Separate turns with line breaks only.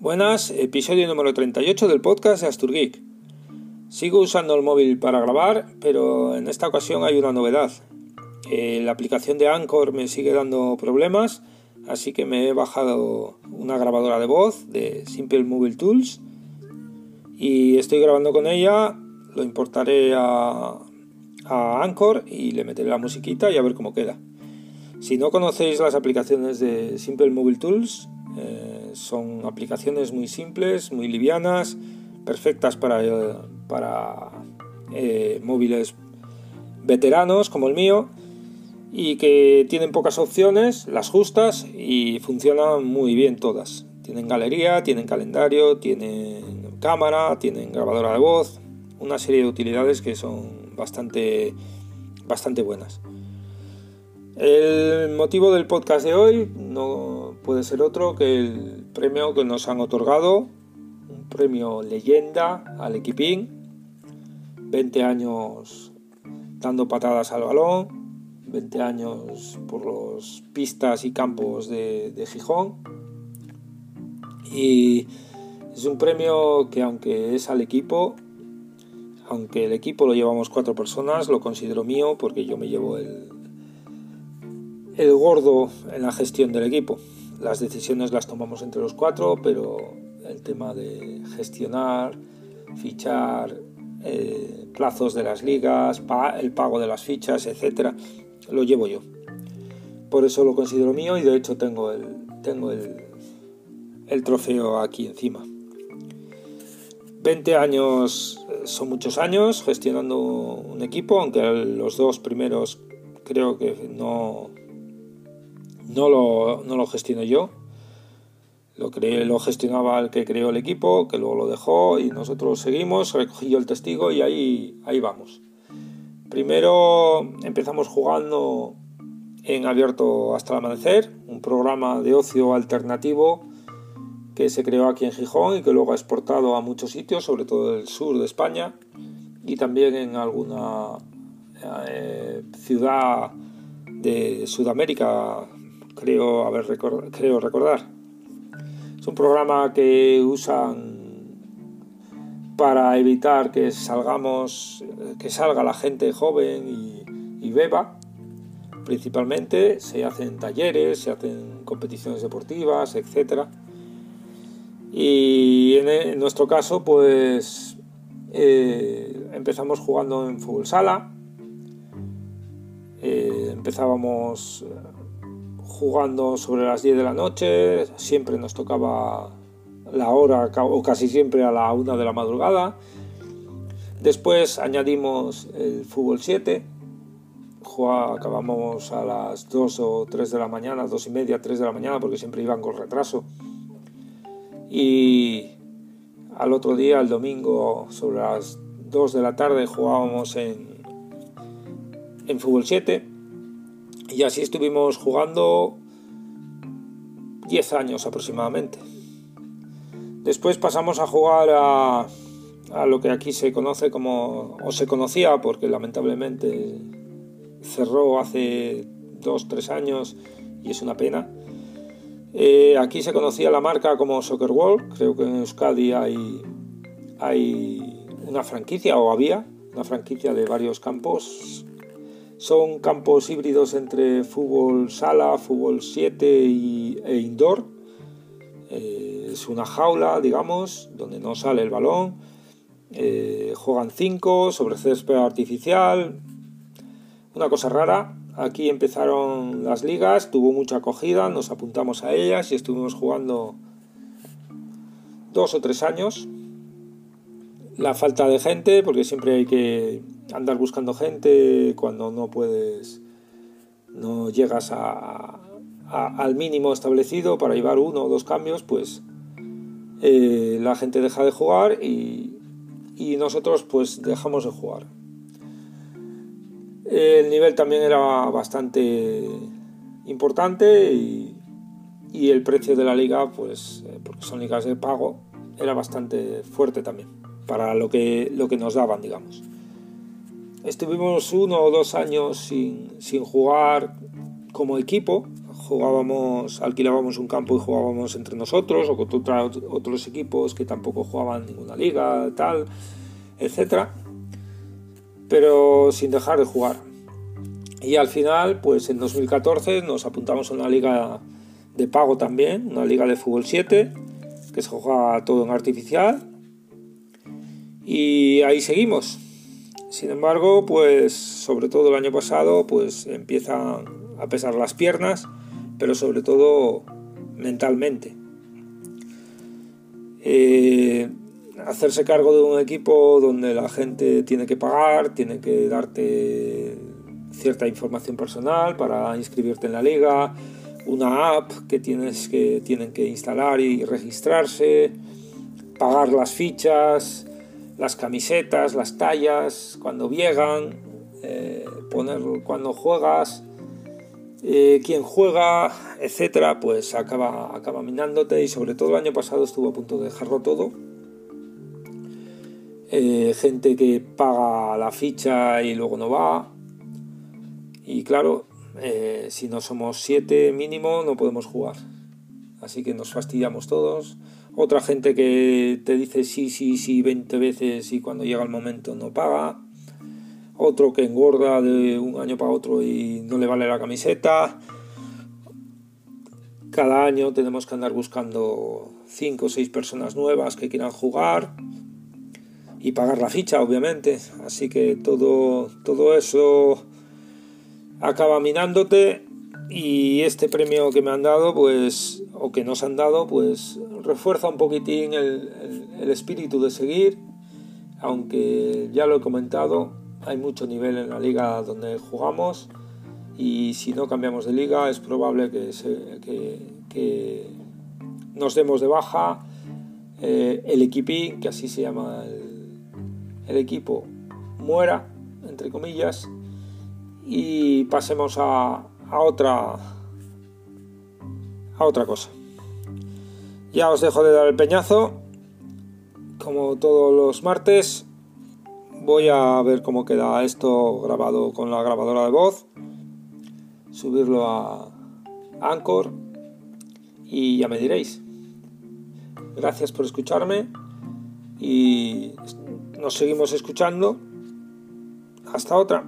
Buenas, episodio número 38 del podcast de Asturgeek. Sigo usando el móvil para grabar, pero en esta ocasión hay una novedad. Eh, la aplicación de Anchor me sigue dando problemas, así que me he bajado una grabadora de voz de Simple Mobile Tools y estoy grabando con ella. Lo importaré a, Anchor y le meteré la musiquita y a ver cómo queda. Si no conocéis las aplicaciones de Simple Mobile Tools, eh, son aplicaciones muy simples, muy livianas, perfectas para, eh, para eh, móviles veteranos como el mío y que tienen pocas opciones, las justas y funcionan muy bien todas. Tienen galería, tienen calendario, tienen cámara, tienen grabadora de voz, una serie de utilidades que son bastante, bastante buenas. El motivo del podcast de hoy no puede ser otro que el premio que nos han otorgado, un premio leyenda al equipín, 20 años dando patadas al balón, 20 años por las pistas y campos de, de Gijón. Y es un premio que aunque es al equipo, aunque el equipo lo llevamos cuatro personas, lo considero mío porque yo me llevo el, el gordo en la gestión del equipo. Las decisiones las tomamos entre los cuatro, pero el tema de gestionar, fichar, eh, plazos de las ligas, el pago de las fichas, etcétera, lo llevo yo. Por eso lo considero mío y de hecho tengo el, tengo el, el trofeo aquí encima. 20 años eh, son muchos años gestionando un equipo, aunque los dos primeros creo que no, no lo, no lo gestiono yo. Lo, creé, lo gestionaba el que creó el equipo, que luego lo dejó y nosotros seguimos, recogí yo el testigo y ahí, ahí vamos. Primero empezamos jugando en Abierto hasta el Amanecer, un programa de ocio alternativo que se creó aquí en Gijón y que luego ha exportado a muchos sitios, sobre todo el sur de España y también en alguna eh, ciudad de Sudamérica, creo, haber creo recordar. Es un programa que usan para evitar que salgamos, que salga la gente joven y, beba. Principalmente se hacen talleres, se hacen competiciones deportivas, etc. Y en, nuestro caso, pues eh, empezamos jugando en fútbol sala. Eh, empezábamos jugando sobre las 10 de la noche, siempre nos tocaba la hora o casi siempre a la 1 de la madrugada. Después añadimos el fútbol 7, acabamos a las 2 o 3 de la mañana, 2 y media, 3 de la mañana, porque siempre iban con retraso. Y al otro día, el domingo, sobre las 2 de la tarde, jugábamos en, en fútbol 7 y así estuvimos jugando 10 años aproximadamente. Después pasamos a jugar a, lo que aquí se conoce como, o se conocía, porque lamentablemente cerró hace 2-3 años y es una pena. Eh, aquí se conocía la marca como Soccer World, creo que en Euskadi hay una franquicia, o había una franquicia de varios campos son campos híbridos entre fútbol sala, fútbol 7 y, e indoor. Eh, es una jaula, digamos, donde no sale el balón. Eh, juegan 5 sobre césped artificial. Una cosa rara. Aquí empezaron las ligas, tuvo mucha acogida, nos apuntamos a ellas y estuvimos jugando dos o tres años. La falta de gente, porque siempre hay que andar buscando gente cuando no puedes, no llegas al mínimo establecido para llevar uno o dos cambios, pues eh, la gente deja de jugar y, nosotros pues dejamos de jugar. El nivel también era bastante importante y, y el precio de la liga, pues eh, porque son ligas de pago, era bastante fuerte también para lo que, lo que nos daban, digamos. Estuvimos uno o dos años sin, jugar como equipo, jugábamos, alquilábamos un campo y jugábamos entre nosotros o con otros equipos que tampoco jugaban ninguna liga, tal, etcétera, pero sin dejar de jugar. Y al final, pues en 2014 nos apuntamos a una liga de pago también, una liga de fútbol 7, que se juega todo en artificial. Y ahí seguimos. Sin embargo, pues sobre todo el año pasado, pues empiezan a pesar las piernas, pero sobre todo mentalmente. Eh, hacerse cargo de un equipo donde la gente tiene que pagar, tiene que darte cierta información personal para inscribirte en la liga, una app que tienes que tienen que instalar y registrarse, pagar las fichas, las camisetas, las tallas, cuando llegan, eh, poner cuando juegas, eh, quién juega, etcétera, pues acaba, acaba minándote y sobre todo el año pasado estuvo a punto de dejarlo todo. Eh, gente que paga la ficha y luego no va. Y claro, eh, si no somos siete mínimo no podemos jugar. Así que nos fastidiamos todos. Otra gente que te dice sí, sí, sí 20 veces y cuando llega el momento no paga otro que engorda de un año para otro y no le vale la camiseta. Cada año tenemos que andar buscando 5 o 6 personas nuevas que quieran jugar y pagar la ficha, obviamente. Así que todo, todo eso acaba minándote y este premio que me han dado, pues, que nos han dado, pues refuerza un poquitín el, el espíritu de seguir, aunque ya lo he comentado, hay mucho nivel en la liga donde jugamos y si no cambiamos de liga es probable que, que, nos demos de baja eh, el equipín, que así se llama el, equipo, muera, entre comillas, y pasemos a, a, otra a otra cosa. Ya os dejo de dar el peñazo, como todos los martes. Voy a ver cómo queda esto grabado con la grabadora de voz, subirlo a Anchor y ya me diréis. Gracias por escucharme y nos seguimos escuchando. Hasta otra.